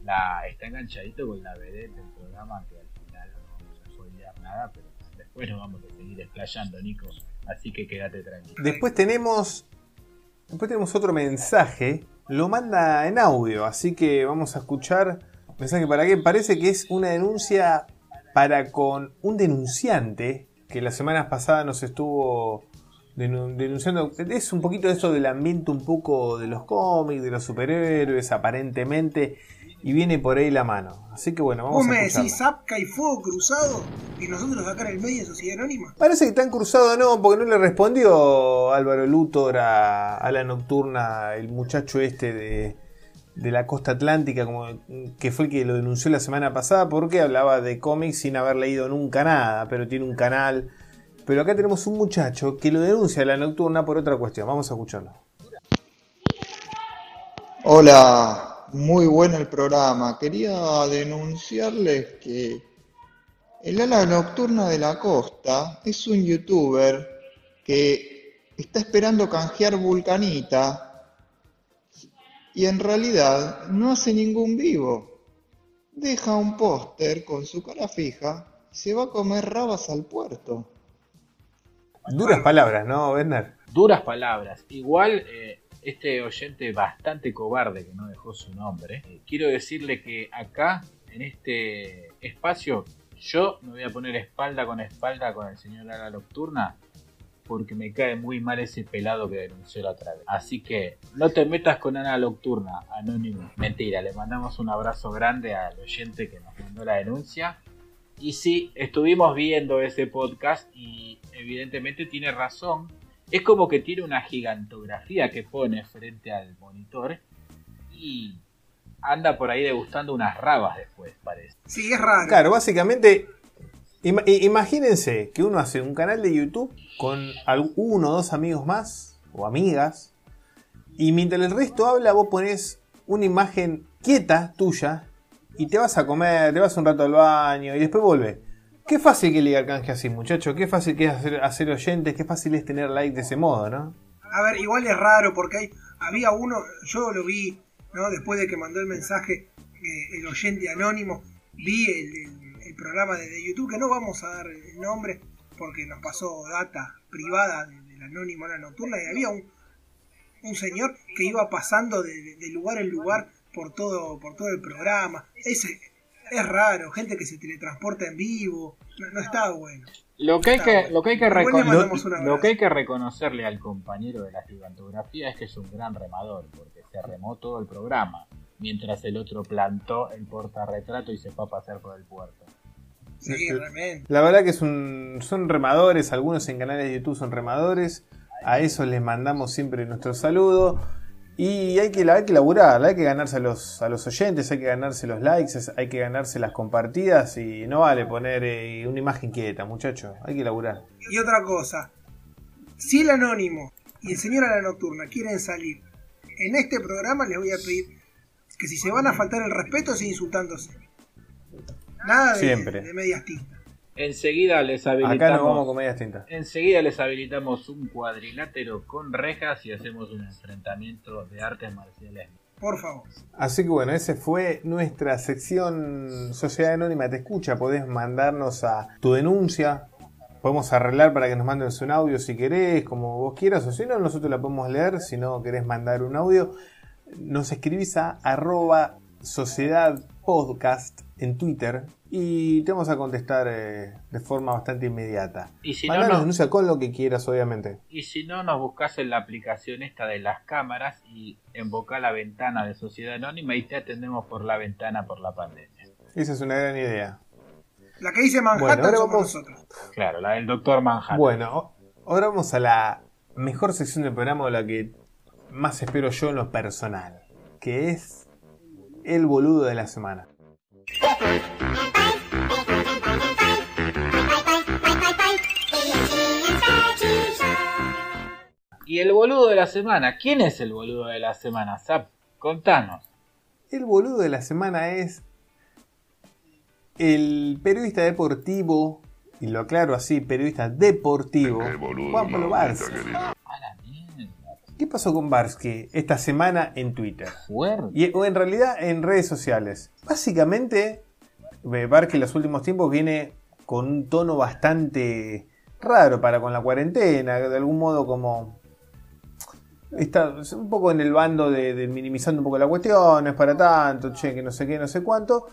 A: La, está enganchadito con la vedette del programa que nada, pero después nos vamos a seguir explayando, Nico. Así que quédate tranquilo.
C: Después tenemos. Después tenemos otro mensaje. Lo manda en audio. Así que vamos a escuchar. Mensaje para qué. Parece que es una denuncia para con un denunciante. Que la semana pasada nos estuvo denu- denunciando. Es un poquito eso del ambiente un poco de los cómics, de los superhéroes, aparentemente. Y viene por ahí la mano. Así que bueno, vamos
B: Vos
C: a
B: me decís Zapka y Fuego Cruzado y nosotros acá en el medio de Sociedad Anónima.
C: Parece que tan cruzado no, porque no le respondió Álvaro Luthor a, a la nocturna, el muchacho este de, de la costa atlántica, como que fue el que lo denunció la semana pasada, porque hablaba de cómics sin haber leído nunca nada, pero tiene un canal. Pero acá tenemos un muchacho que lo denuncia a la nocturna por otra cuestión. Vamos a escucharlo.
E: Hola, muy bueno el programa. Quería denunciarles que el ala nocturna de la costa es un youtuber que está esperando canjear Vulcanita y en realidad no hace ningún vivo. Deja un póster con su cara fija y se va a comer rabas al puerto.
C: Duras palabras, ¿no, Werner?
A: Duras palabras. Igual, eh, este oyente bastante cobarde que no dejó su nombre, eh, quiero decirle que acá, en este espacio, yo me voy a poner espalda con espalda con el señor Ala Nocturna porque me cae muy mal ese pelado que denunció la otra vez. Así que no te metas con Ana Nocturna, anónimo. Mentira, le mandamos un abrazo grande al oyente que nos mandó la denuncia. Y sí, estuvimos viendo ese podcast y evidentemente tiene razón. Es como que tiene una gigantografía que pone frente al monitor y anda por ahí degustando unas rabas después, parece.
B: Sí, es raro.
C: Claro, básicamente imagínense que uno hace un canal de YouTube con uno o dos amigos más o amigas y mientras el resto habla vos pones una imagen quieta tuya y te vas a comer, te vas un rato al baño y después vuelve. Qué fácil que ligar canje así, muchacho. Qué fácil que es hacer, oyentes, qué fácil es tener like de ese modo, ¿no?
B: A ver, igual es raro porque hay, había uno, yo lo vi, ¿no? Después de que mandó el mensaje eh, el oyente anónimo, vi el programa de, YouTube, que no vamos a dar el nombre porque nos pasó data privada del anónimo a la nocturna y había un, un señor que iba pasando de, lugar en lugar por todo, por todo el programa. Ese, es raro, gente que se teletransporta en vivo, no, está bueno.
A: Lo que, hay que, lo, que hay que lo, que hay que reconocerle al compañero de la gigantografía es que es un gran remador, porque se remó todo el programa, mientras el otro plantó el portarretrato y se fue a pasear por el puerto.
C: La verdad que son remadores, algunos en canales de YouTube son remadores. A eso les mandamos siempre nuestro saludo. Y hay que, hay que laburar, hay que ganarse a los, a los oyentes, hay que ganarse los likes, hay que ganarse las compartidas y no vale poner eh, una imagen quieta, muchachos, hay que laburar.
B: Y otra cosa, si el anónimo y el señor a la nocturna quieren salir en este programa, les voy a pedir que si se van a faltar el respeto, sigan insultándose. Nada de,
C: Siempre.
B: de medias tintas.
A: Enseguida les habilitamos.
C: Acá nos vamos con medias tintas.
A: Enseguida les habilitamos un cuadrilátero con rejas y hacemos un enfrentamiento de artes marciales.
B: Por favor.
C: Así que bueno, ese fue nuestra sección Sociedad Anónima Te Escucha. Podés mandarnos a tu denuncia. Podemos arreglar para que nos mandes un audio si querés, como vos quieras, o si no, nosotros la podemos leer. Si no querés mandar un audio, nos escribís a arroba sociedad podcast en Twitter y te vamos a contestar eh, de forma bastante inmediata.
A: Y si
C: no, nos denuncia con lo que quieras, obviamente.
A: Y si no, nos buscas en la aplicación esta de las cámaras y invoca la ventana de Sociedad Anónima y te atendemos por la ventana por la pandemia.
C: Esa es una gran idea.
B: La que dice Manhattan bueno, somos nosotros.
A: Claro, la del doctor Manhattan.
C: Bueno, ahora vamos a la mejor sección del programa, o la que más espero yo en lo personal, que es el boludo de la semana.
A: Y el boludo de la semana, ¿quién es el boludo de la semana? Zap, contanos.
C: El boludo de la semana es el periodista deportivo, y lo aclaro así, periodista deportivo, Juan Pablo Barsky. ¿Qué pasó con Barsky esta semana en Twitter? Y, en realidad en redes sociales. Básicamente Barque en los últimos tiempos viene con un tono bastante raro para con la cuarentena, de algún modo como está un poco en el bando de, minimizando un poco la cuestión, no es para tanto, che, que no sé qué, no sé cuánto,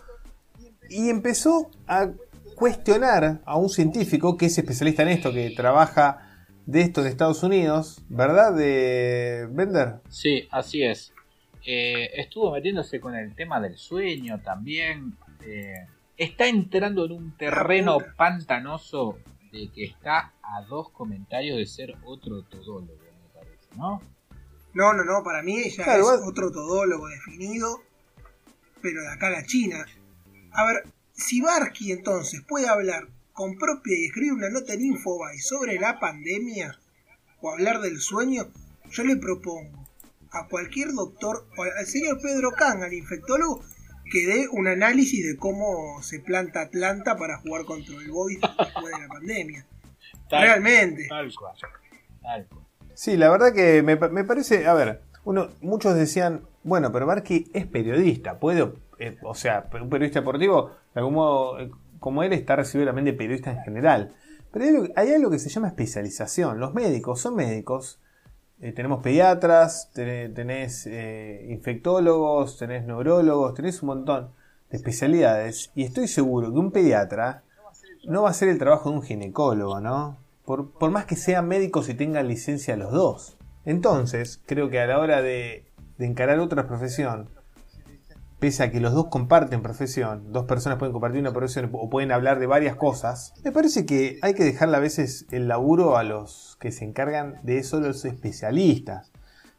C: y empezó a cuestionar a un científico que es especialista en esto, que trabaja de esto en Estados Unidos, ¿verdad? De Bender.
A: Sí, así es. Eh, estuvo metiéndose con el tema del sueño también. Eh, está entrando en un terreno pantanoso de que está a dos comentarios de ser otro todólogo, me parece, ¿no?
B: No, no, no, para mí ella
C: Claro,
B: es otro todólogo definido, pero de acá a la China. A ver, si Barsky entonces puede hablar con propia y escribir una nota en Infobae sobre la pandemia o hablar del sueño, yo le propongo a cualquier doctor, o al señor Pedro Kang, al infectólogo, que dé un análisis de cómo se planta Atlanta para jugar contra el Boys después de la pandemia.
A: Tal-
B: Realmente.
A: Tal cual. Tal cual.
C: Sí, la verdad que me, pa- me parece, a ver, uno, muchos decían, bueno, pero Barky es periodista, puede, eh, o sea, un periodista deportivo, de algún modo, eh, como él está recibido también de periodista en general. Pero hay, algo- que se llama especialización. Los médicos son médicos. Eh, tenemos pediatras, tené- tenés eh, infectólogos, tenés neurólogos, tenés un montón de especialidades. Y estoy seguro que un pediatra no va a ser el trabajo de un ginecólogo, ¿no? Por, por más que sean médicos y tengan licencia los dos. Entonces, creo que a la hora de, de encarar otra profesión, pese a que los dos comparten profesión, dos personas pueden compartir una profesión o pueden hablar de varias cosas, me parece que hay que dejarle a veces el laburo a los que se encargan de eso, los especialistas.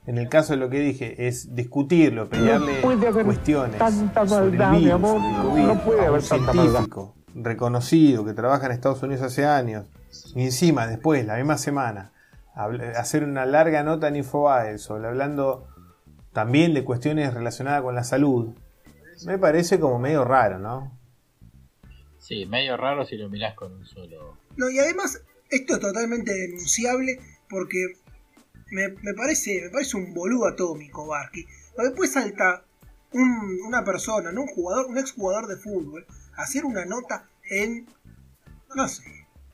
C: En el caso de lo que dije, es discutirlo, pelearle
F: haber
C: cuestiones
F: tanta
C: sobre el
F: maldad, mi
C: virus,
F: amor.
C: sobre el COVID,
F: No puede
C: a un
F: haber tanta maldad.
C: científico reconocido que trabaja en Estados Unidos hace años y encima después, la misma semana, hacer una larga nota en Infobae sobre hablando también de cuestiones relacionadas con la salud, me parece como medio raro, ¿no?
A: Sí, medio raro si lo mirás con un solo.
B: No, y además, esto es totalmente denunciable porque me, me parece me parece un boludo atómico, Barky. Porque después salta un- una persona, ¿no? un jugador, un exjugador de fútbol, a hacer una nota en, no sé,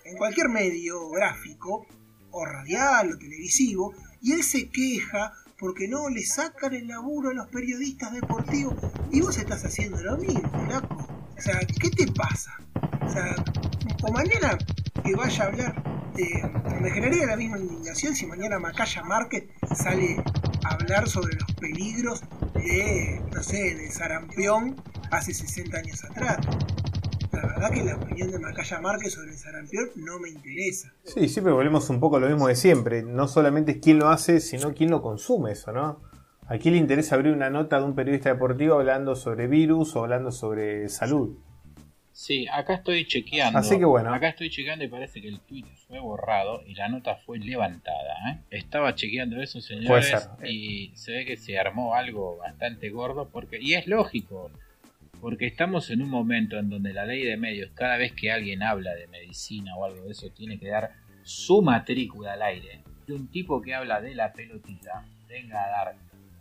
B: en cualquier medio gráfico, o radial, o televisivo, y él se queja porque no le sacan el laburo a los periodistas deportivos. Y vos estás haciendo lo mismo. O sea, ¿qué te pasa? O sea, o mañana que vaya a hablar, me generaría la misma indignación si mañana Macaya Márquez sale a hablar sobre los peligros de, no sé, de sarampión hace 60 años atrás. La verdad que la opinión de Macaya Márquez sobre el sarampión no me interesa.
C: Sí, siempre volvemos un poco a lo mismo de siempre. No solamente es quién lo hace, sino quién lo consume eso, ¿no? ¿A quién le interesa abrir una nota de un periodista deportivo hablando sobre virus o hablando sobre salud?
A: Sí, acá estoy chequeando.
C: Así que bueno.
A: Acá estoy chequeando y parece que el tweet fue borrado y la nota fue levantada. ¿eh? Estaba chequeando eso, señores,
C: Puede ser.
A: y se ve que se armó algo bastante gordo porque y es lógico, porque estamos en un momento en donde la ley de medios, cada vez que alguien habla de medicina o algo de eso, tiene que dar su matrícula al aire. Que un tipo que habla de la pelotita venga a dar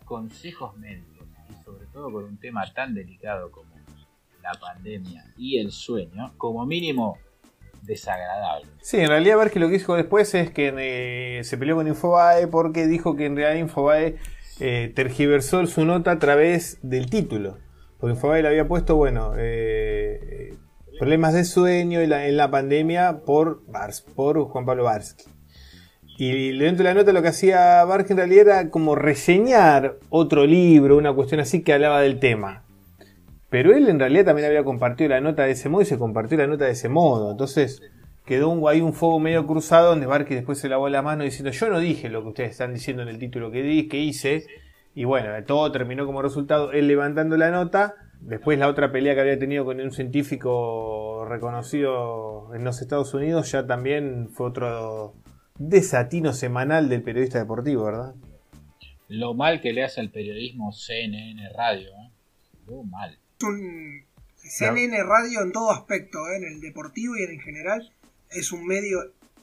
A: consejos médicos y sobre todo por un tema tan delicado como la pandemia y el sueño, como mínimo desagradable.
C: Sí, en realidad ver que lo que dijo después es que eh, se peleó con Infobae porque dijo que en realidad Infobae eh, tergiversó su nota a través del título. Porque Infobae le había puesto, bueno, eh, problemas de sueño en la, en la pandemia por, Bars, por Juan Pablo Barsky. Y dentro de la nota lo que hacía Barsky en realidad era como reseñar otro libro, una cuestión así que hablaba del tema. Pero él en realidad también había compartido la nota de ese modo y se compartió la nota de ese modo. Entonces quedó un, ahí un fuego medio cruzado donde Barky después se lavó la mano diciendo yo no dije lo que ustedes están diciendo en el título que, di, que hice. Y bueno, todo terminó como resultado él levantando la nota. Después la otra pelea que había tenido con un científico reconocido en los Estados Unidos ya también fue otro desatino semanal del periodista deportivo, ¿verdad?
A: Lo mal que le hace al periodismo CNN Radio, ¿eh? Lo mal.
B: Es un CNN Radio en todo aspecto, ¿eh? en el deportivo y en el general. Es un medio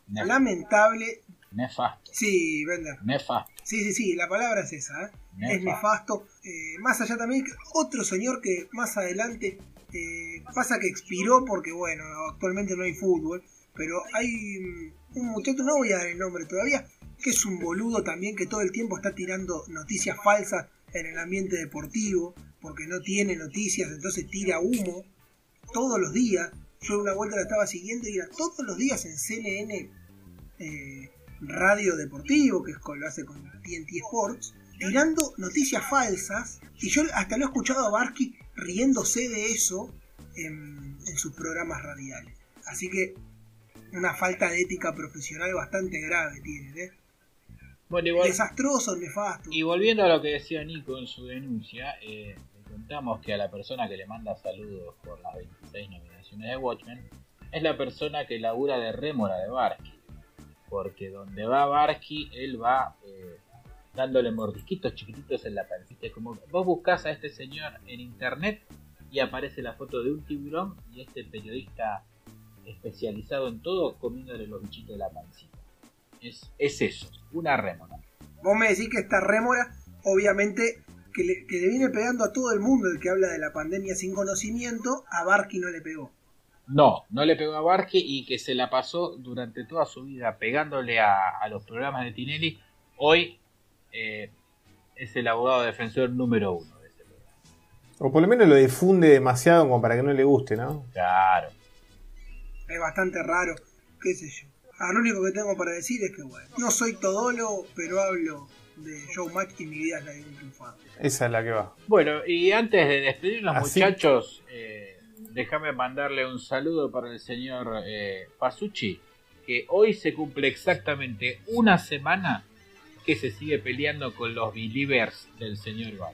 B: lamentable.
A: nefasto.
B: Sí, Bender.
A: Nefasto.
B: Sí, sí, sí, la palabra es esa, ¿eh? Es
A: Nefasto.
B: Eh, más allá también, otro señor que más adelante eh, pasa que expiró porque, bueno, actualmente no hay fútbol, pero hay mm, un muchacho, no voy a dar el nombre todavía, que es un boludo también que todo el tiempo está tirando noticias falsas en el ambiente deportivo, porque no tiene noticias, entonces tira humo todos los días. Yo una vuelta la estaba siguiendo y era todos los días en CNN eh, Radio Deportivo, que es lo hace con TNT Sports, tirando noticias falsas. Y yo hasta lo he escuchado a Barsky riéndose de eso en, en sus programas radiales. Así que una falta de ética profesional bastante grave tiene, ¿eh?
A: Bueno, igual,
B: desastroso, nefasto.
A: y volviendo a lo que decía Nico en su denuncia, eh, le contamos que a la persona que le manda saludos por las 26 nominaciones de Watchmen es la persona que labura de rémora de Barsky. Porque donde va Barsky, él va eh, dándole mordisquitos chiquititos en la pancita. Como vos buscás a este señor en internet y aparece la foto de un tiburón y este periodista especializado en todo comiéndole los bichitos de la pancita. Es, es eso, una rémora.
B: Vos me decís que esta rémora, obviamente, que le, que le viene pegando a todo el mundo el que habla de la pandemia sin conocimiento, a Barky no le pegó.
A: No, no le pegó a Barque y que se la pasó durante toda su vida pegándole a, a los programas de Tinelli. Hoy eh, es el abogado defensor número uno de ese programa.
C: O por lo menos lo difunde demasiado como para que no le guste, ¿no?
A: Claro.
B: Es bastante raro, qué sé yo. Ah, lo único que tengo para decir es que, bueno, no soy todólogo, pero hablo de Showmatch y mi vida es la de un triunfante.
C: Esa es la que va.
A: Bueno, y antes de despedirnos,
C: Así-
A: muchachos, eh, déjame mandarle un saludo para el señor eh, Pasucci, que hoy se cumple exactamente una semana que se sigue peleando con los believers del señor Val.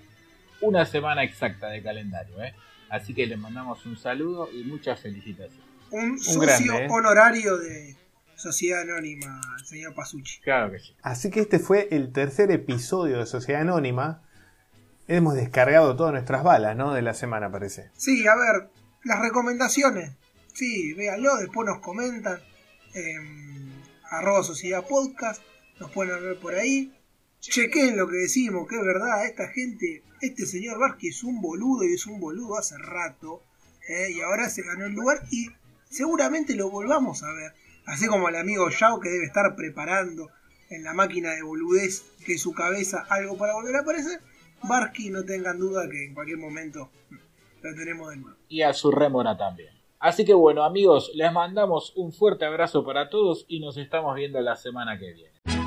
A: Una semana exacta de calendario, ¿eh? Así que le mandamos un saludo y muchas felicitaciones.
B: Un socio
C: grande, ¿eh?
B: honorario de Sociedad Anónima, el señor Pasucci.
A: Claro que sí.
C: Así que este fue el tercer episodio de Sociedad Anónima. Hemos descargado todas nuestras balas, ¿no? De la semana, parece.
B: Sí, a ver, las recomendaciones. Sí, véanlo, después nos comentan. en arroba Sociedad Podcast. Nos pueden ver por ahí. Chequen lo que decimos, que es verdad. Esta gente, este señor Barsky es un boludo y es un boludo hace rato. ¿eh? Y ahora se ganó el lugar y seguramente lo volvamos a ver. Así como el amigo Yao que debe estar preparando en la máquina de boludez que su cabeza algo para volver a aparecer. Barsky, no tengan duda que en cualquier momento lo tenemos de nuevo.
A: Y a su rémora también. Así que bueno, amigos, les mandamos un fuerte abrazo para todos y nos estamos viendo la semana que viene.